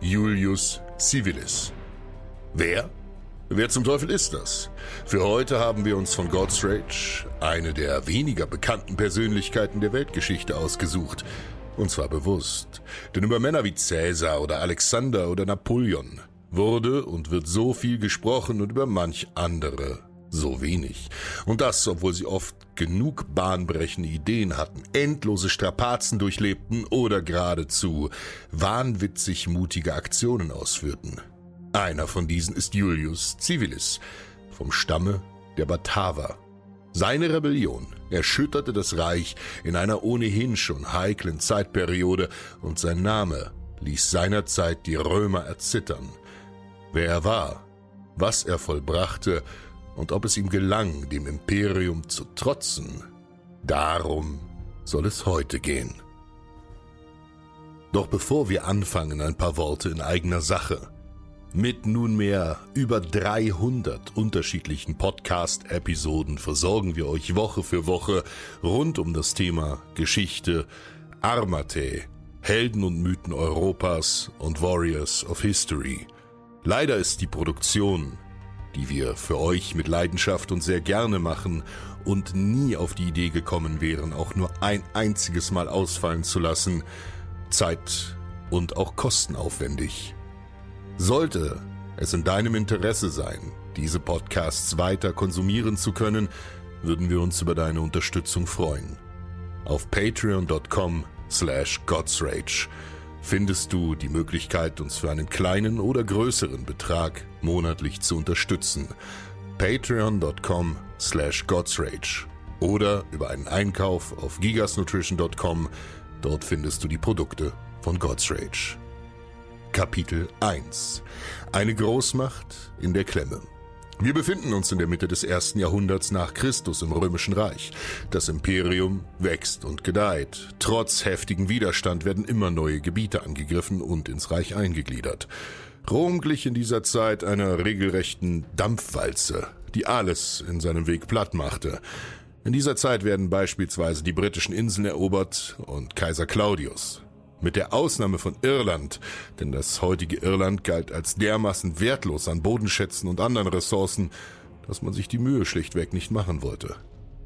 Julius Civilis. Wer? Wer zum Teufel ist das? Für heute haben wir uns von God's Rage eine der weniger bekannten Persönlichkeiten der Weltgeschichte ausgesucht. Und zwar bewusst. Denn über Männer wie Cäsar oder Alexander oder Napoleon wurde und wird so viel gesprochen und über manch andere so wenig. Und das, obwohl sie oft genug bahnbrechende Ideen hatten, endlose Strapazen durchlebten oder geradezu wahnwitzig mutige Aktionen ausführten. Einer von diesen ist Julius Civilis vom Stamme der Bataver. Seine Rebellion erschütterte das Reich in einer ohnehin schon heiklen Zeitperiode und sein Name ließ seinerzeit die Römer erzittern. Wer er war, was er vollbrachte und ob es ihm gelang, dem Imperium zu trotzen, darum soll es heute gehen. Doch bevor wir anfangen, ein paar Worte in eigener Sache. Mit nunmehr über 300 unterschiedlichen Podcast-Episoden versorgen wir euch Woche für Woche rund um das Thema Geschichte, Armate, Helden und Mythen Europas und Warriors of History. Leider ist die Produktion, die wir für euch mit Leidenschaft und sehr gerne machen und nie auf die Idee gekommen wären, auch nur ein einziges Mal ausfallen zu lassen, zeit- und auch kostenaufwendig. Sollte es in deinem Interesse sein, diese Podcasts weiter konsumieren zu können, würden wir uns über deine Unterstützung freuen. Auf patreon.com slash godsrage findest du die Möglichkeit, uns für einen kleinen oder größeren Betrag monatlich zu unterstützen. patreon.com slash godsrage oder über einen Einkauf auf gigasnutrition.com. Dort findest du die Produkte von Godsrage. Kapitel 1 Eine Großmacht in der Klemme wir befinden uns in der Mitte des ersten Jahrhunderts nach Christus im Römischen Reich. Das Imperium wächst und gedeiht. Trotz heftigen Widerstand werden immer neue Gebiete angegriffen und ins Reich eingegliedert. Rom glich in dieser Zeit einer regelrechten Dampfwalze, die alles in seinem Weg platt machte. In dieser Zeit werden beispielsweise die britischen Inseln erobert und Kaiser Claudius, mit der Ausnahme von Irland, denn das heutige Irland galt als dermaßen wertlos an Bodenschätzen und anderen Ressourcen, dass man sich die Mühe schlichtweg nicht machen wollte.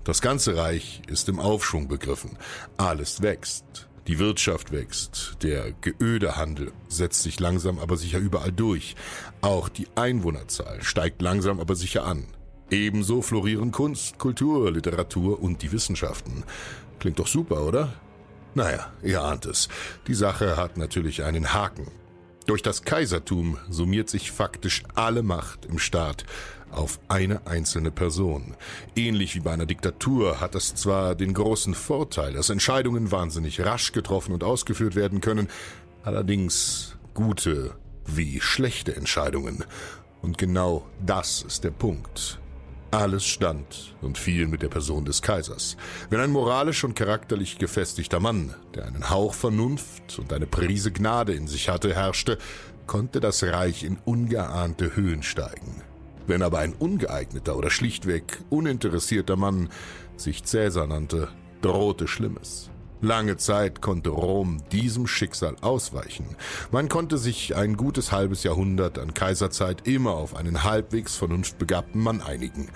Das ganze Reich ist im Aufschwung begriffen. Alles wächst. Die Wirtschaft wächst. Der Geödehandel setzt sich langsam aber sicher überall durch. Auch die Einwohnerzahl steigt langsam aber sicher an. Ebenso florieren Kunst, Kultur, Literatur und die Wissenschaften. Klingt doch super, oder? Naja, ihr ahnt es. Die Sache hat natürlich einen Haken. Durch das Kaisertum summiert sich faktisch alle Macht im Staat auf eine einzelne Person. Ähnlich wie bei einer Diktatur hat es zwar den großen Vorteil, dass Entscheidungen wahnsinnig rasch getroffen und ausgeführt werden können, allerdings gute wie schlechte Entscheidungen. Und genau das ist der Punkt. Alles stand und fiel mit der Person des Kaisers. Wenn ein moralisch und charakterlich gefestigter Mann, der einen Hauch Vernunft und eine Prise Gnade in sich hatte, herrschte, konnte das Reich in ungeahnte Höhen steigen. Wenn aber ein ungeeigneter oder schlichtweg uninteressierter Mann sich Cäsar nannte, drohte Schlimmes. Lange Zeit konnte Rom diesem Schicksal ausweichen. Man konnte sich ein gutes halbes Jahrhundert an Kaiserzeit immer auf einen halbwegs vernunftbegabten Mann einigen.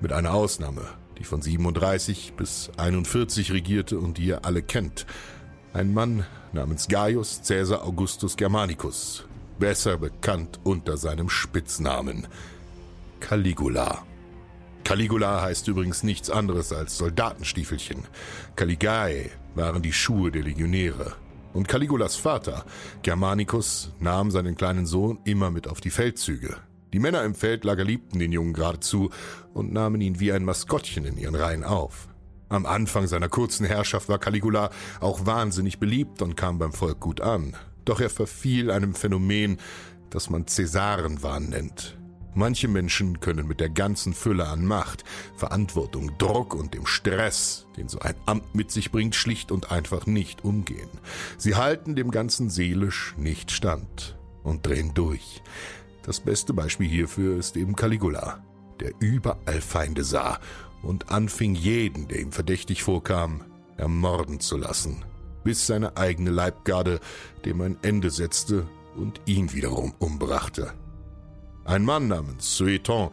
Mit einer Ausnahme, die von 37 bis 41 regierte und die ihr alle kennt. Ein Mann namens Gaius Caesar Augustus Germanicus. besser bekannt unter seinem Spitznamen Caligula. Caligula heißt übrigens nichts anderes als Soldatenstiefelchen. Caligae waren die Schuhe der Legionäre. Und Caligulas Vater, Germanicus, nahm seinen kleinen Sohn immer mit auf die Feldzüge. Die Männer im Feldlager liebten den Jungen geradezu und nahmen ihn wie ein Maskottchen in ihren Reihen auf. Am Anfang seiner kurzen Herrschaft war Caligula auch wahnsinnig beliebt und kam beim Volk gut an. Doch er verfiel einem Phänomen, das man Cäsarenwahn nennt. Manche Menschen können mit der ganzen Fülle an Macht, Verantwortung, Druck und dem Stress, den so ein Amt mit sich bringt, schlicht und einfach nicht umgehen. Sie halten dem Ganzen seelisch nicht stand und drehen durch. Das beste Beispiel hierfür ist eben Caligula, der überall Feinde sah und anfing jeden, der ihm verdächtig vorkam, ermorden zu lassen, bis seine eigene Leibgarde dem ein Ende setzte und ihn wiederum umbrachte. Ein Mann namens Sueton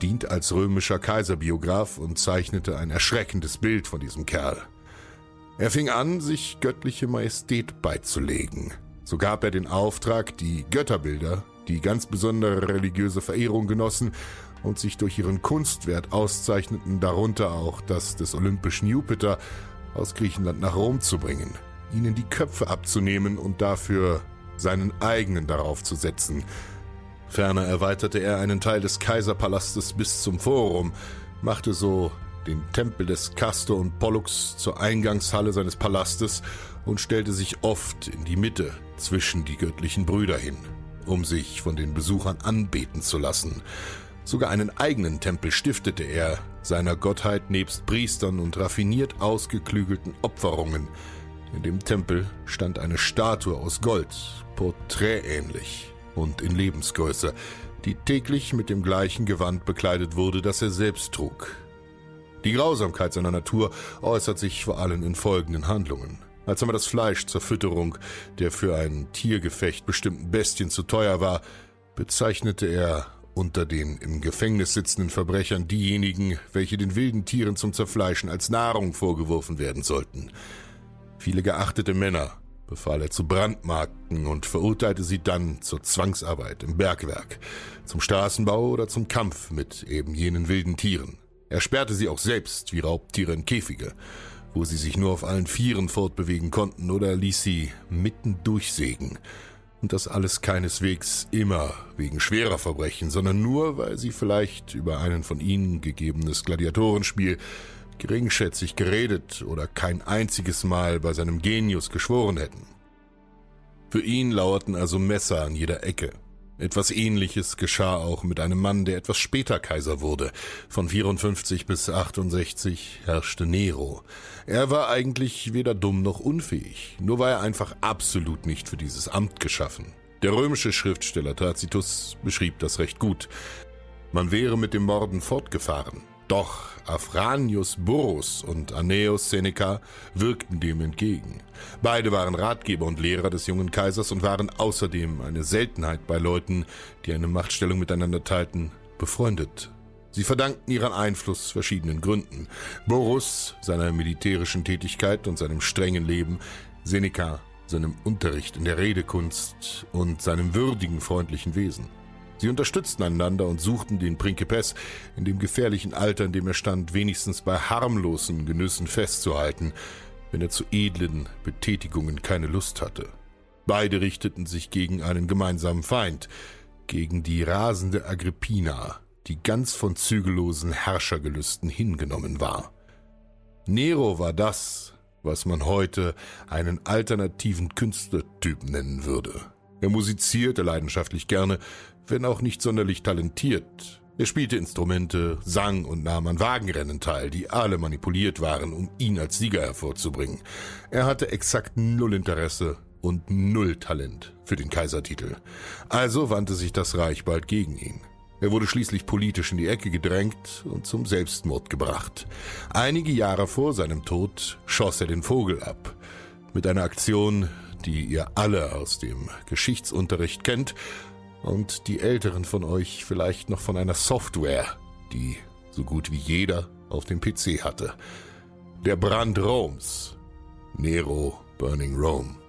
dient als römischer Kaiserbiograf und zeichnete ein erschreckendes Bild von diesem Kerl. Er fing an, sich göttliche Majestät beizulegen. So gab er den Auftrag, die Götterbilder, die ganz besondere religiöse Verehrung genossen und sich durch ihren Kunstwert auszeichneten, darunter auch das des olympischen Jupiter, aus Griechenland nach Rom zu bringen, ihnen die Köpfe abzunehmen und dafür seinen eigenen darauf zu setzen, Ferner erweiterte er einen Teil des Kaiserpalastes bis zum Forum, machte so den Tempel des Castor und Pollux zur Eingangshalle seines Palastes und stellte sich oft in die Mitte zwischen die göttlichen Brüder hin, um sich von den Besuchern anbeten zu lassen. Sogar einen eigenen Tempel stiftete er, seiner Gottheit nebst Priestern und raffiniert ausgeklügelten Opferungen. In dem Tempel stand eine Statue aus Gold, porträtähnlich, und in Lebensgröße, die täglich mit dem gleichen Gewand bekleidet wurde, das er selbst trug. Die Grausamkeit seiner Natur äußert sich vor allem in folgenden Handlungen. Als einmal das Fleisch zur Fütterung der für ein Tiergefecht bestimmten Bestien zu teuer war, bezeichnete er unter den im Gefängnis sitzenden Verbrechern diejenigen, welche den wilden Tieren zum Zerfleischen als Nahrung vorgeworfen werden sollten. Viele geachtete Männer befahl er zu Brandmarken und verurteilte sie dann zur Zwangsarbeit im Bergwerk, zum Straßenbau oder zum Kampf mit eben jenen wilden Tieren. Er sperrte sie auch selbst wie Raubtiere in Käfige, wo sie sich nur auf allen Vieren fortbewegen konnten oder ließ sie mitten durchsägen. Und das alles keineswegs immer wegen schwerer Verbrechen, sondern nur, weil sie vielleicht über einen von ihnen gegebenes Gladiatorenspiel geringschätzig geredet oder kein einziges Mal bei seinem Genius geschworen hätten. Für ihn lauerten also Messer an jeder Ecke. Etwas ähnliches geschah auch mit einem Mann, der etwas später Kaiser wurde. Von 54 bis 68 herrschte Nero. Er war eigentlich weder dumm noch unfähig, nur war er einfach absolut nicht für dieses Amt geschaffen. Der römische Schriftsteller Tacitus beschrieb das recht gut. Man wäre mit dem Morden fortgefahren, doch Afranius Burrus und Aeneus Seneca wirkten dem entgegen. Beide waren Ratgeber und Lehrer des jungen Kaisers und waren außerdem eine Seltenheit bei Leuten, die eine Machtstellung miteinander teilten, befreundet. Sie verdankten ihren Einfluss verschiedenen Gründen. Burrus seiner militärischen Tätigkeit und seinem strengen Leben, Seneca seinem Unterricht in der Redekunst und seinem würdigen, freundlichen Wesen. Sie unterstützten einander und suchten den Principes in dem gefährlichen Alter, in dem er stand, wenigstens bei harmlosen Genüssen festzuhalten, wenn er zu edlen Betätigungen keine Lust hatte. Beide richteten sich gegen einen gemeinsamen Feind, gegen die rasende Agrippina, die ganz von zügellosen Herrschergelüsten hingenommen war. Nero war das, was man heute einen alternativen Künstlertyp nennen würde. Er musizierte leidenschaftlich gerne, wenn auch nicht sonderlich talentiert. Er spielte Instrumente, sang und nahm an Wagenrennen teil, die alle manipuliert waren, um ihn als Sieger hervorzubringen. Er hatte exakt null Interesse und null Talent für den Kaisertitel. Also wandte sich das Reich bald gegen ihn. Er wurde schließlich politisch in die Ecke gedrängt und zum Selbstmord gebracht. Einige Jahre vor seinem Tod schoss er den Vogel ab. Mit einer Aktion, die ihr alle aus dem Geschichtsunterricht kennt und die Älteren von euch vielleicht noch von einer Software, die so gut wie jeder auf dem PC hatte. Der Brand Roms. Nero Burning Rome.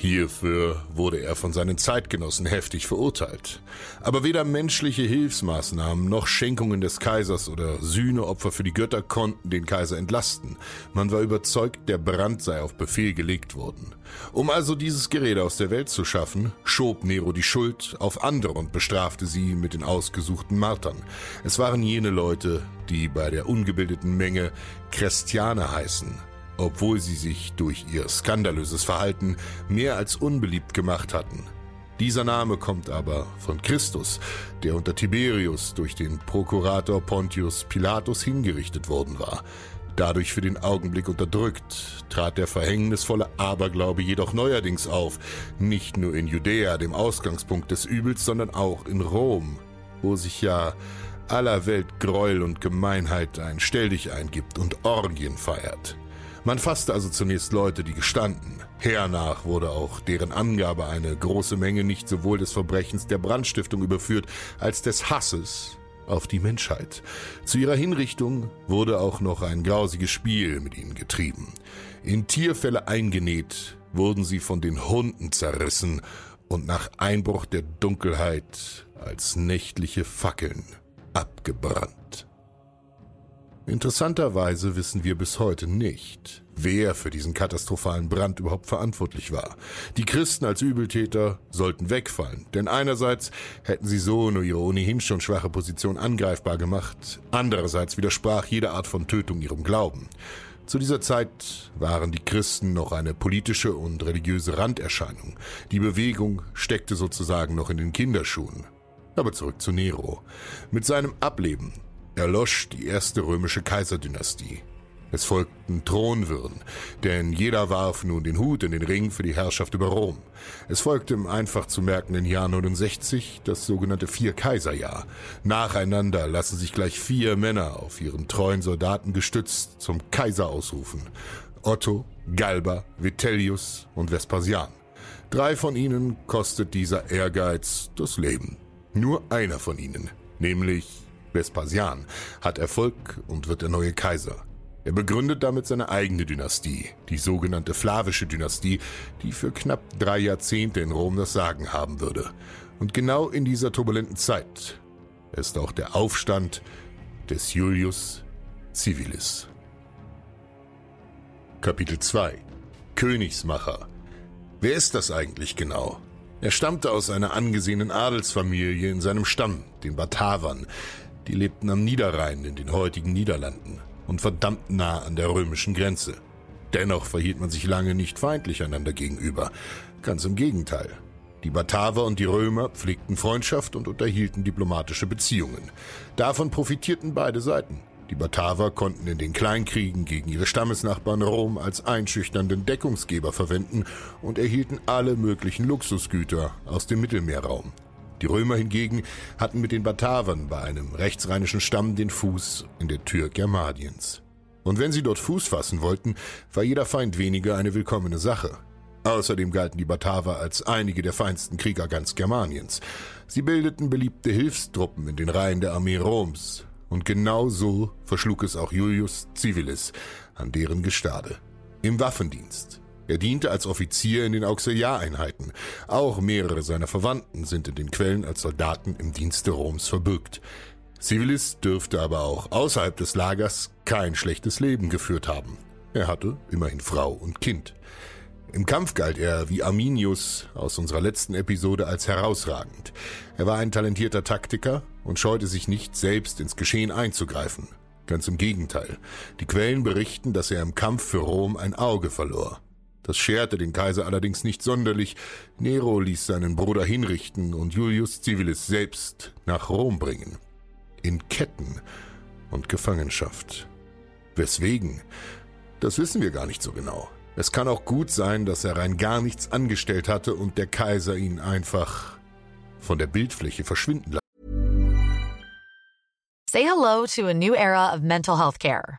Hierfür wurde er von seinen Zeitgenossen heftig verurteilt. Aber weder menschliche Hilfsmaßnahmen noch Schenkungen des Kaisers oder Sühneopfer für die Götter konnten den Kaiser entlasten. Man war überzeugt, der Brand sei auf Befehl gelegt worden. Um also dieses Gerede aus der Welt zu schaffen, schob Nero die Schuld auf andere und bestrafte sie mit den ausgesuchten Martern. Es waren jene Leute, die bei der ungebildeten Menge Christiane heißen, obwohl sie sich durch ihr skandalöses Verhalten mehr als unbeliebt gemacht hatten. Dieser Name kommt aber von Christus, der unter Tiberius durch den Prokurator Pontius Pilatus hingerichtet worden war. Dadurch für den Augenblick unterdrückt, trat der verhängnisvolle Aberglaube jedoch neuerdings auf, nicht nur in Judäa, dem Ausgangspunkt des Übels, sondern auch in Rom, wo sich ja aller Welt Gräuel und Gemeinheit ein Stelldich eingibt und Orgien feiert. Man fasste also zunächst Leute, die gestanden. Hernach wurde auch deren Angabe eine große Menge nicht sowohl des Verbrechens der Brandstiftung überführt, als des Hasses auf die Menschheit. Zu ihrer Hinrichtung wurde auch noch ein grausiges Spiel mit ihnen getrieben. In Tierfälle eingenäht wurden sie von den Hunden zerrissen und nach Einbruch der Dunkelheit als nächtliche Fackeln abgebrannt. Interessanterweise wissen wir bis heute nicht, wer für diesen katastrophalen Brand überhaupt verantwortlich war. Die Christen als Übeltäter sollten wegfallen, denn einerseits hätten sie so nur ihre ohnehin schon schwache Position angreifbar gemacht, andererseits widersprach jede Art von Tötung ihrem Glauben. Zu dieser Zeit waren die Christen noch eine politische und religiöse Randerscheinung. Die Bewegung steckte sozusagen noch in den Kinderschuhen. Aber zurück zu Nero. Mit seinem Ableben erlosch die erste römische Kaiserdynastie. Es folgten Thronwirren, denn jeder warf nun den Hut in den Ring für die Herrschaft über Rom. Es folgte im einfach zu merkenden Jahr 69 das sogenannte Vier-Kaiser-Jahr. Nacheinander lassen sich gleich vier Männer auf ihren treuen Soldaten gestützt zum Kaiser ausrufen. Otto, Galba, Vitellius und Vespasian. Drei von ihnen kostet dieser Ehrgeiz das Leben. Nur einer von ihnen, nämlich Vespasian, hat Erfolg und wird der neue Kaiser. Er begründet damit seine eigene Dynastie, die sogenannte Flavische Dynastie, die für knapp drei Jahrzehnte in Rom das Sagen haben würde. Und genau in dieser turbulenten Zeit ist auch der Aufstand des Julius Civilis. Kapitel 2 Königsmacher Wer ist das eigentlich genau? Er stammte aus einer angesehenen Adelsfamilie in seinem Stamm, den Batavern, die lebten am Niederrhein in den heutigen Niederlanden und verdammt nah an der römischen Grenze. Dennoch verhielt man sich lange nicht feindlich einander gegenüber. Ganz im Gegenteil. Die Bataver und die Römer pflegten Freundschaft und unterhielten diplomatische Beziehungen. Davon profitierten beide Seiten. Die Bataver konnten in den Kleinkriegen gegen ihre Stammesnachbarn Rom als einschüchternden Deckungsgeber verwenden und erhielten alle möglichen Luxusgüter aus dem Mittelmeerraum. Die Römer hingegen hatten mit den Batavern bei einem rechtsrheinischen Stamm den Fuß in der Tür Germaniens. Und wenn sie dort Fuß fassen wollten, war jeder Feind weniger eine willkommene Sache. Außerdem galten die Bataver als einige der feinsten Krieger ganz Germaniens. Sie bildeten beliebte Hilfstruppen in den Reihen der Armee Roms. Und genau so verschlug es auch Julius Civilis an deren Gestade. Im Waffendienst, er diente als Offizier in den Auxiliareinheiten. Auch mehrere seiner Verwandten sind in den Quellen als Soldaten im Dienste Roms verbürgt. Civilis dürfte aber auch außerhalb des Lagers kein schlechtes Leben geführt haben. Er hatte immerhin Frau und Kind. Im Kampf galt er, wie Arminius aus unserer letzten Episode, als herausragend. Er war ein talentierter Taktiker und scheute sich nicht, selbst ins Geschehen einzugreifen. Ganz im Gegenteil. Die Quellen berichten, dass er im Kampf für Rom ein Auge verlor. Das scherte den Kaiser allerdings nicht sonderlich. Nero ließ seinen Bruder hinrichten und Julius Civilis selbst nach Rom bringen. In Ketten und Gefangenschaft. Weswegen? Das wissen wir gar nicht so genau. Es kann auch gut sein, dass er rein gar nichts angestellt hatte und der Kaiser ihn einfach von der Bildfläche verschwinden lassen. Say hello to a new era of mental health care.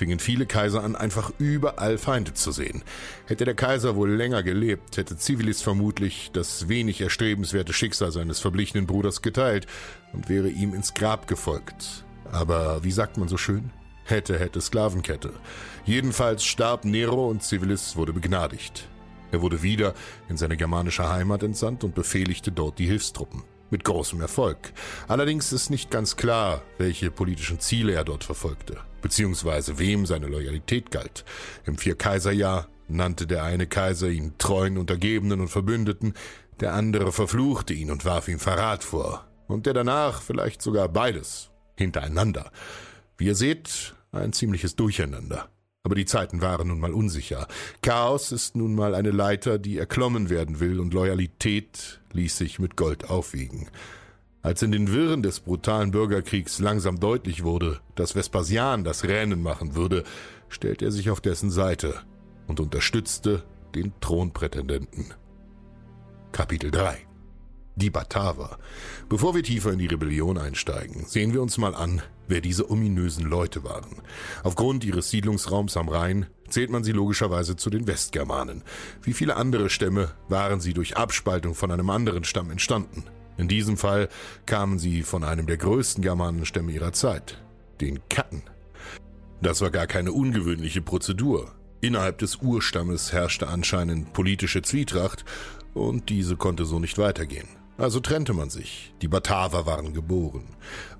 fingen viele Kaiser an, einfach überall Feinde zu sehen. Hätte der Kaiser wohl länger gelebt, hätte Civilis vermutlich das wenig erstrebenswerte Schicksal seines verblichenen Bruders geteilt und wäre ihm ins Grab gefolgt. Aber wie sagt man so schön? Hätte, hätte Sklavenkette. Jedenfalls starb Nero und Civilis wurde begnadigt. Er wurde wieder in seine germanische Heimat entsandt und befehligte dort die Hilfstruppen mit großem Erfolg. Allerdings ist nicht ganz klar, welche politischen Ziele er dort verfolgte, beziehungsweise wem seine Loyalität galt. Im Vierkaiserjahr nannte der eine Kaiser ihn treuen Untergebenen und Verbündeten, der andere verfluchte ihn und warf ihm Verrat vor, und der danach vielleicht sogar beides hintereinander. Wie ihr seht, ein ziemliches Durcheinander. Aber die Zeiten waren nun mal unsicher. Chaos ist nun mal eine Leiter, die erklommen werden will, und Loyalität ließ sich mit Gold aufwiegen. Als in den Wirren des brutalen Bürgerkriegs langsam deutlich wurde, dass Vespasian das Rennen machen würde, stellte er sich auf dessen Seite und unterstützte den Thronprätendenten. Kapitel 3 die Bataver. Bevor wir tiefer in die Rebellion einsteigen, sehen wir uns mal an, wer diese ominösen Leute waren. Aufgrund ihres Siedlungsraums am Rhein zählt man sie logischerweise zu den Westgermanen. Wie viele andere Stämme waren sie durch Abspaltung von einem anderen Stamm entstanden. In diesem Fall kamen sie von einem der größten Germanenstämme ihrer Zeit, den Katten. Das war gar keine ungewöhnliche Prozedur. Innerhalb des Urstammes herrschte anscheinend politische Zwietracht und diese konnte so nicht weitergehen. Also trennte man sich. Die Bataver waren geboren.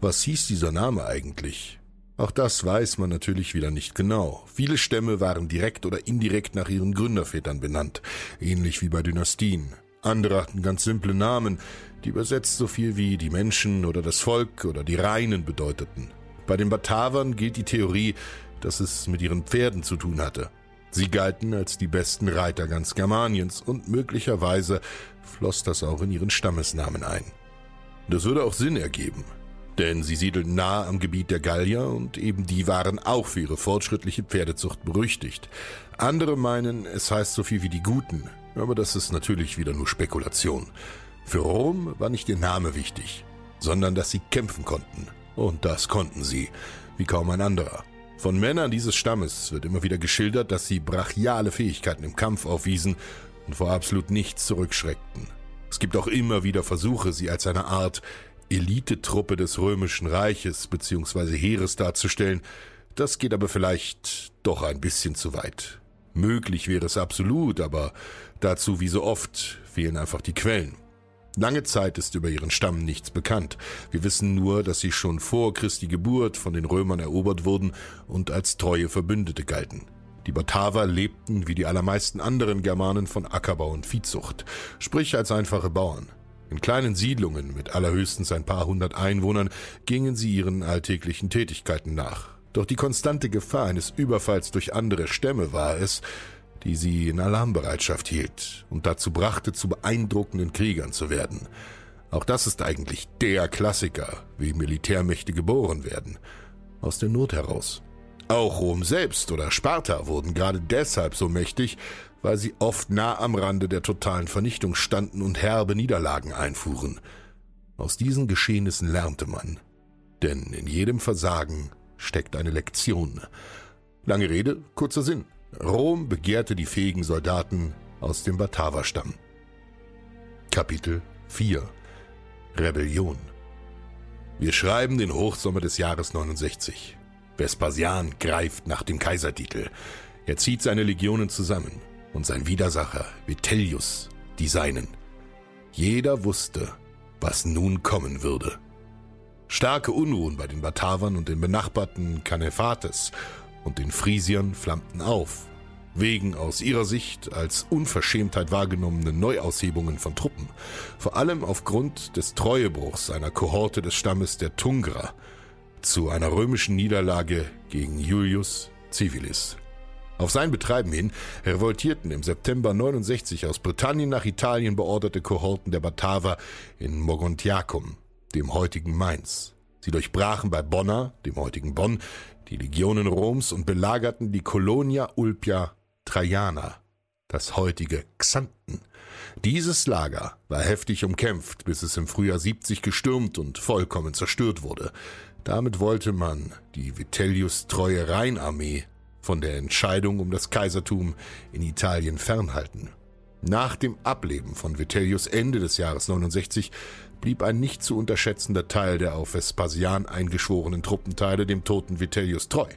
Was hieß dieser Name eigentlich? Auch das weiß man natürlich wieder nicht genau. Viele Stämme waren direkt oder indirekt nach ihren Gründervätern benannt, ähnlich wie bei Dynastien. Andere hatten ganz simple Namen, die übersetzt so viel wie die Menschen oder das Volk oder die Reinen bedeuteten. Bei den Batavern gilt die Theorie, dass es mit ihren Pferden zu tun hatte. Sie galten als die besten Reiter ganz Germaniens und möglicherweise floss das auch in ihren Stammesnamen ein. Das würde auch Sinn ergeben, denn sie siedelten nahe am Gebiet der Gallier und eben die waren auch für ihre fortschrittliche Pferdezucht berüchtigt. Andere meinen, es heißt so viel wie die Guten, aber das ist natürlich wieder nur Spekulation. Für Rom war nicht ihr Name wichtig, sondern dass sie kämpfen konnten. Und das konnten sie, wie kaum ein anderer. Von Männern dieses Stammes wird immer wieder geschildert, dass sie brachiale Fähigkeiten im Kampf aufwiesen und vor absolut nichts zurückschreckten. Es gibt auch immer wieder Versuche, sie als eine Art Elitetruppe des römischen Reiches bzw. Heeres darzustellen. Das geht aber vielleicht doch ein bisschen zu weit. Möglich wäre es absolut, aber dazu wie so oft fehlen einfach die Quellen. Lange Zeit ist über ihren Stamm nichts bekannt. Wir wissen nur, dass sie schon vor Christi Geburt von den Römern erobert wurden und als treue Verbündete galten. Die Bataver lebten wie die allermeisten anderen Germanen von Ackerbau und Viehzucht, sprich als einfache Bauern. In kleinen Siedlungen mit allerhöchstens ein paar hundert Einwohnern gingen sie ihren alltäglichen Tätigkeiten nach. Doch die konstante Gefahr eines Überfalls durch andere Stämme war es, die sie in Alarmbereitschaft hielt und dazu brachte, zu beeindruckenden Kriegern zu werden. Auch das ist eigentlich der Klassiker, wie Militärmächte geboren werden. Aus der Not heraus. Auch Rom selbst oder Sparta wurden gerade deshalb so mächtig, weil sie oft nah am Rande der totalen Vernichtung standen und herbe Niederlagen einfuhren. Aus diesen Geschehnissen lernte man. Denn in jedem Versagen steckt eine Lektion. Lange Rede, kurzer Sinn. Rom begehrte die fähigen Soldaten aus dem Bataverstamm. Kapitel 4 Rebellion Wir schreiben den Hochsommer des Jahres 69. Vespasian greift nach dem Kaisertitel. Er zieht seine Legionen zusammen und sein Widersacher Vitellius die seinen. Jeder wusste, was nun kommen würde. Starke Unruhen bei den Batavern und den benachbarten Canephates und den Frisiern flammten auf. wegen aus ihrer Sicht als Unverschämtheit wahrgenommenen Neuaushebungen von Truppen, vor allem aufgrund des Treuebruchs einer Kohorte des Stammes der Tungra zu einer römischen Niederlage gegen Julius Civilis. Auf sein Betreiben hin revoltierten im September 69 aus Britannien nach Italien beorderte Kohorten der Bataver in Mogontiacum, dem heutigen Mainz. Sie durchbrachen bei Bonna, dem heutigen Bonn, die Legionen Roms und belagerten die Colonia Ulpia Traiana, das heutige Xanten. Dieses Lager war heftig umkämpft, bis es im Frühjahr 70 gestürmt und vollkommen zerstört wurde. Damit wollte man die Vitellius treue Rheinarmee von der Entscheidung um das Kaisertum in Italien fernhalten. Nach dem Ableben von Vitellius Ende des Jahres 69 blieb ein nicht zu unterschätzender Teil der auf Vespasian eingeschworenen Truppenteile dem toten Vitellius treu.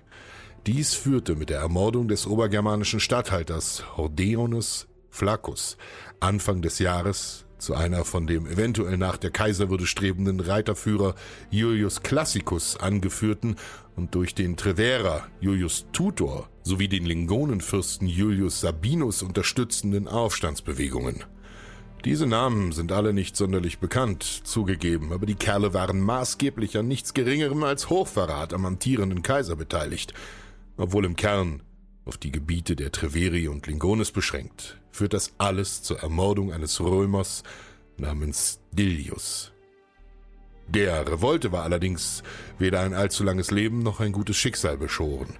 Dies führte mit der Ermordung des obergermanischen Statthalters Hordeonus Flaccus Anfang des Jahres zu einer von dem eventuell nach der Kaiserwürde strebenden Reiterführer Julius Classicus angeführten und durch den Treverer Julius Tutor sowie den Lingonenfürsten Julius Sabinus unterstützenden Aufstandsbewegungen. Diese Namen sind alle nicht sonderlich bekannt, zugegeben, aber die Kerle waren maßgeblich an nichts Geringerem als Hochverrat am amtierenden Kaiser beteiligt – obwohl im Kern auf die Gebiete der Treveri und Lingones beschränkt, führt das alles zur Ermordung eines Römers namens Dilius. Der Revolte war allerdings weder ein allzu langes Leben noch ein gutes Schicksal beschoren.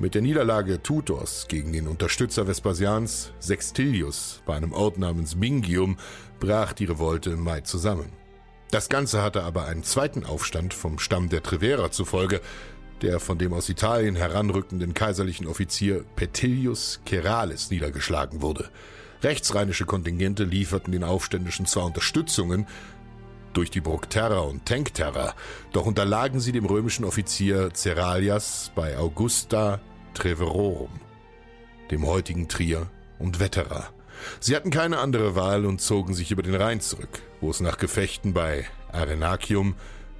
Mit der Niederlage Tutors gegen den Unterstützer Vespasians, Sextilius, bei einem Ort namens Mingium, brach die Revolte im Mai zusammen. Das Ganze hatte aber einen zweiten Aufstand vom Stamm der Treverer zufolge, der von dem aus Italien heranrückenden kaiserlichen Offizier Petilius Ceralis niedergeschlagen wurde. Rechtsrheinische Kontingente lieferten den Aufständischen zwar Unterstützungen durch die Bruckterra und Tenkterra, doch unterlagen sie dem römischen Offizier Ceralias bei Augusta Treverorum, dem heutigen Trier und Vetera. Sie hatten keine andere Wahl und zogen sich über den Rhein zurück, wo es nach Gefechten bei Arenacium,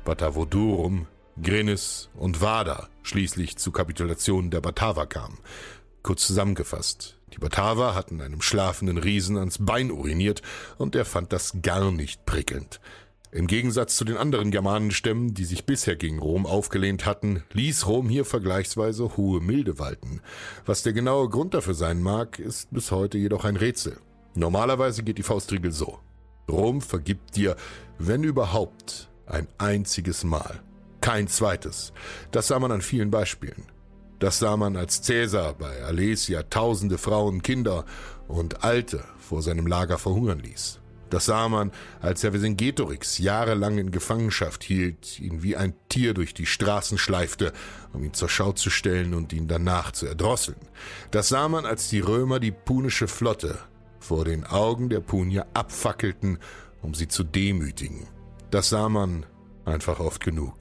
Batavodurum, Grenis und Wada schließlich zu Kapitulationen der Bataver kam. Kurz zusammengefasst, die Bataver hatten einem schlafenden Riesen ans Bein uriniert und er fand das gar nicht prickelnd. Im Gegensatz zu den anderen Germanenstämmen, die sich bisher gegen Rom aufgelehnt hatten, ließ Rom hier vergleichsweise hohe Milde walten. Was der genaue Grund dafür sein mag, ist bis heute jedoch ein Rätsel. Normalerweise geht die Faustregel so. Rom vergibt dir, wenn überhaupt, ein einziges Mal. Kein zweites. Das sah man an vielen Beispielen. Das sah man, als Cäsar bei Alesia tausende Frauen, Kinder und Alte vor seinem Lager verhungern ließ. Das sah man, als er Vercingetorix jahrelang in Gefangenschaft hielt, ihn wie ein Tier durch die Straßen schleifte, um ihn zur Schau zu stellen und ihn danach zu erdrosseln. Das sah man, als die Römer die punische Flotte vor den Augen der Punier abfackelten, um sie zu demütigen. Das sah man einfach oft genug.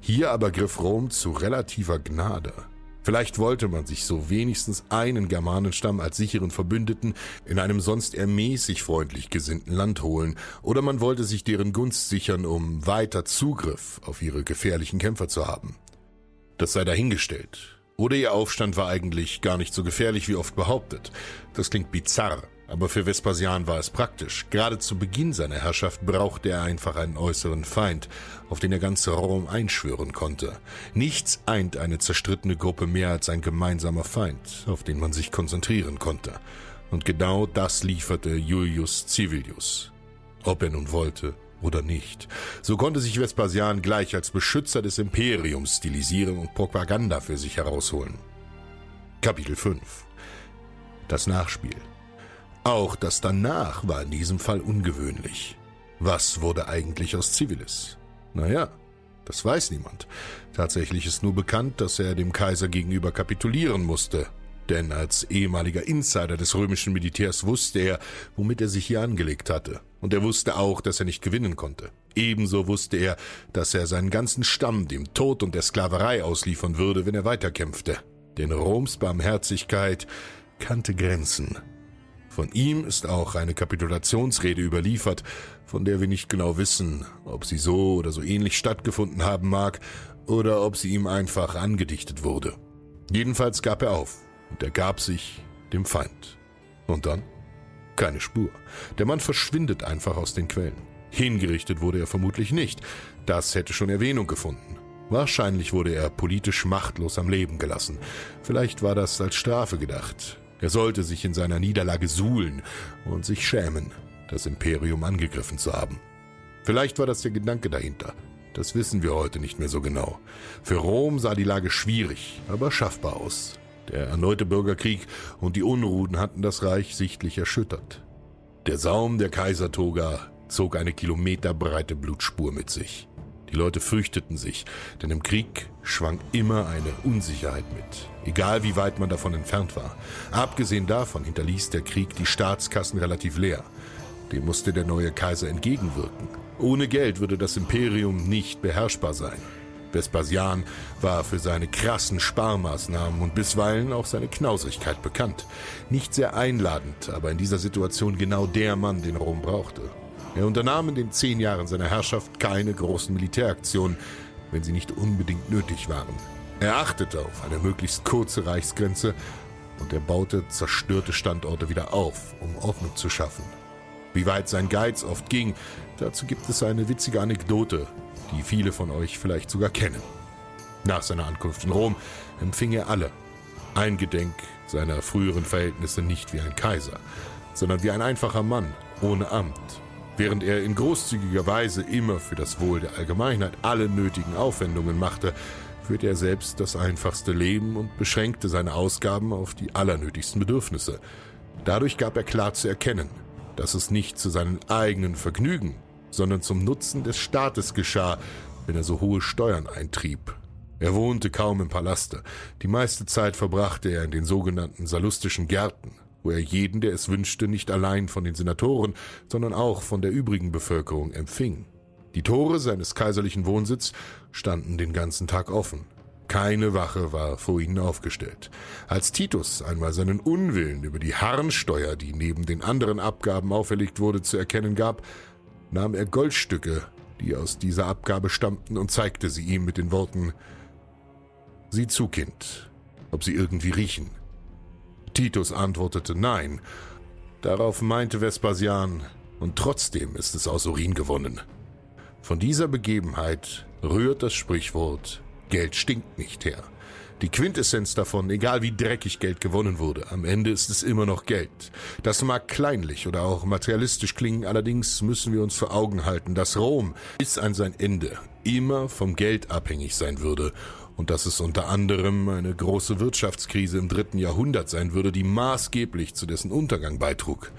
Hier aber griff Rom zu relativer Gnade. Vielleicht wollte man sich so wenigstens einen Germanenstamm als sicheren Verbündeten in einem sonst eher mäßig freundlich gesinnten Land holen, oder man wollte sich deren Gunst sichern, um weiter Zugriff auf ihre gefährlichen Kämpfer zu haben. Das sei dahingestellt. Oder ihr Aufstand war eigentlich gar nicht so gefährlich wie oft behauptet. Das klingt bizarr, aber für Vespasian war es praktisch. Gerade zu Beginn seiner Herrschaft brauchte er einfach einen äußeren Feind, auf den er ganz Rom einschwören konnte. Nichts eint eine zerstrittene Gruppe mehr als ein gemeinsamer Feind, auf den man sich konzentrieren konnte. Und genau das lieferte Julius Civilius. Ob er nun wollte oder nicht. So konnte sich Vespasian gleich als Beschützer des Imperiums stilisieren und Propaganda für sich herausholen. Kapitel 5 Das Nachspiel auch das danach war in diesem Fall ungewöhnlich. Was wurde eigentlich aus Civilis? Naja, das weiß niemand. Tatsächlich ist nur bekannt, dass er dem Kaiser gegenüber kapitulieren musste. Denn als ehemaliger Insider des römischen Militärs wusste er, womit er sich hier angelegt hatte. Und er wusste auch, dass er nicht gewinnen konnte. Ebenso wusste er, dass er seinen ganzen Stamm dem Tod und der Sklaverei ausliefern würde, wenn er weiterkämpfte. Denn Roms Barmherzigkeit kannte Grenzen. Von ihm ist auch eine Kapitulationsrede überliefert, von der wir nicht genau wissen, ob sie so oder so ähnlich stattgefunden haben mag oder ob sie ihm einfach angedichtet wurde. Jedenfalls gab er auf und er gab sich dem Feind. Und dann? Keine Spur. Der Mann verschwindet einfach aus den Quellen. Hingerichtet wurde er vermutlich nicht. Das hätte schon Erwähnung gefunden. Wahrscheinlich wurde er politisch machtlos am Leben gelassen. Vielleicht war das als Strafe gedacht. Er sollte sich in seiner Niederlage suhlen und sich schämen, das Imperium angegriffen zu haben. Vielleicht war das der Gedanke dahinter. Das wissen wir heute nicht mehr so genau. Für Rom sah die Lage schwierig, aber schaffbar aus. Der erneute Bürgerkrieg und die Unruhen hatten das Reich sichtlich erschüttert. Der Saum der Kaisertoga zog eine kilometerbreite Blutspur mit sich. Die Leute fürchteten sich, denn im Krieg schwang immer eine Unsicherheit mit, egal wie weit man davon entfernt war. Abgesehen davon hinterließ der Krieg die Staatskassen relativ leer. Dem musste der neue Kaiser entgegenwirken. Ohne Geld würde das Imperium nicht beherrschbar sein. Vespasian war für seine krassen Sparmaßnahmen und bisweilen auch seine Knausigkeit bekannt. Nicht sehr einladend, aber in dieser Situation genau der Mann, den Rom brauchte. Er unternahm in den zehn Jahren seiner Herrschaft keine großen Militäraktionen, wenn sie nicht unbedingt nötig waren. Er achtete auf eine möglichst kurze Reichsgrenze und er baute zerstörte Standorte wieder auf, um Ordnung zu schaffen. Wie weit sein Geiz oft ging, dazu gibt es eine witzige Anekdote, die viele von euch vielleicht sogar kennen. Nach seiner Ankunft in Rom empfing er alle, eingedenk seiner früheren Verhältnisse nicht wie ein Kaiser, sondern wie ein einfacher Mann ohne Amt Während er in großzügiger Weise immer für das Wohl der Allgemeinheit alle nötigen Aufwendungen machte, führte er selbst das einfachste Leben und beschränkte seine Ausgaben auf die allernötigsten Bedürfnisse. Dadurch gab er klar zu erkennen, dass es nicht zu seinen eigenen Vergnügen, sondern zum Nutzen des Staates geschah, wenn er so hohe Steuern eintrieb. Er wohnte kaum im Palaste. Die meiste Zeit verbrachte er in den sogenannten salustischen Gärten, wo er jeden, der es wünschte, nicht allein von den Senatoren, sondern auch von der übrigen Bevölkerung empfing. Die Tore seines kaiserlichen Wohnsitzes standen den ganzen Tag offen. Keine Wache war vor ihnen aufgestellt. Als Titus einmal seinen Unwillen über die Harnsteuer, die neben den anderen Abgaben auferlegt wurde, zu erkennen gab, nahm er Goldstücke, die aus dieser Abgabe stammten, und zeigte sie ihm mit den Worten Sieh zu, Kind, ob sie irgendwie riechen. Titus antwortete Nein. Darauf meinte Vespasian, und trotzdem ist es aus Urin gewonnen. Von dieser Begebenheit rührt das Sprichwort Geld stinkt nicht her. Die Quintessenz davon, egal wie dreckig Geld gewonnen wurde, am Ende ist es immer noch Geld. Das mag kleinlich oder auch materialistisch klingen, allerdings müssen wir uns vor Augen halten, dass Rom bis an sein Ende immer vom Geld abhängig sein würde und dass es unter anderem eine große Wirtschaftskrise im dritten Jahrhundert sein würde, die maßgeblich zu dessen Untergang beitrug.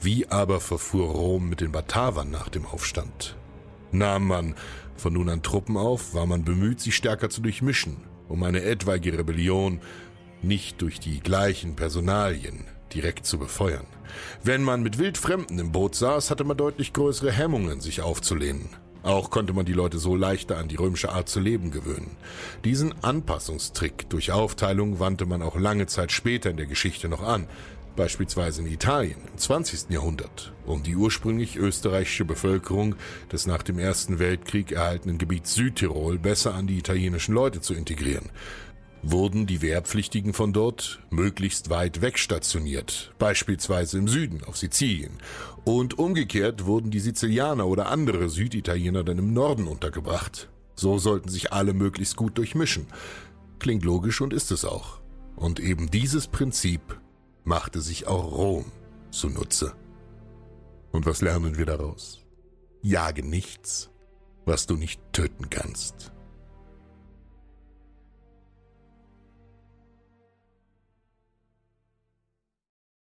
Wie aber verfuhr Rom mit den Batavern nach dem Aufstand? Nahm man von nun an Truppen auf, war man bemüht, sie stärker zu durchmischen, um eine etwaige Rebellion nicht durch die gleichen Personalien direkt zu befeuern. Wenn man mit Wildfremden im Boot saß, hatte man deutlich größere Hemmungen, sich aufzulehnen. Auch konnte man die Leute so leichter an die römische Art zu leben gewöhnen. Diesen Anpassungstrick durch Aufteilung wandte man auch lange Zeit später in der Geschichte noch an, beispielsweise in Italien im 20. Jahrhundert, um die ursprünglich österreichische Bevölkerung des nach dem Ersten Weltkrieg erhaltenen Gebiets Südtirol besser an die italienischen Leute zu integrieren wurden die Wehrpflichtigen von dort möglichst weit weg stationiert, beispielsweise im Süden auf Sizilien, und umgekehrt wurden die Sizilianer oder andere Süditaliener dann im Norden untergebracht. So sollten sich alle möglichst gut durchmischen. Klingt logisch und ist es auch. Und eben dieses Prinzip machte sich auch Rom zunutze. Und was lernen wir daraus? Jage nichts, was du nicht töten kannst.